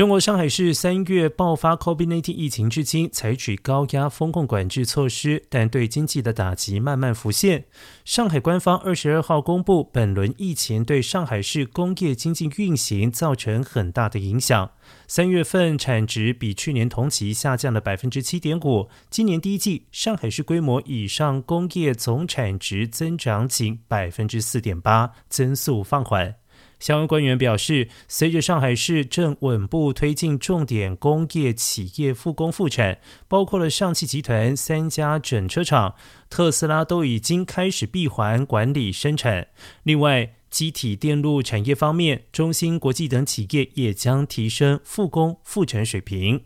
中国上海市三月爆发 COVID-19 疫情至今，采取高压风控管制措施，但对经济的打击慢慢浮现。上海官方二十二号公布，本轮疫情对上海市工业经济运行造成很大的影响。三月份产值比去年同期下降了百分之七点五，今年第一季上海市规模以上工业总产值增长仅百分之四点八，增速放缓。相关官员表示，随着上海市正稳步推进重点工业企业复工复产，包括了上汽集团三家整车厂、特斯拉都已经开始闭环管理生产。另外，机体电路产业方面，中芯国际等企业也将提升复工复产水平。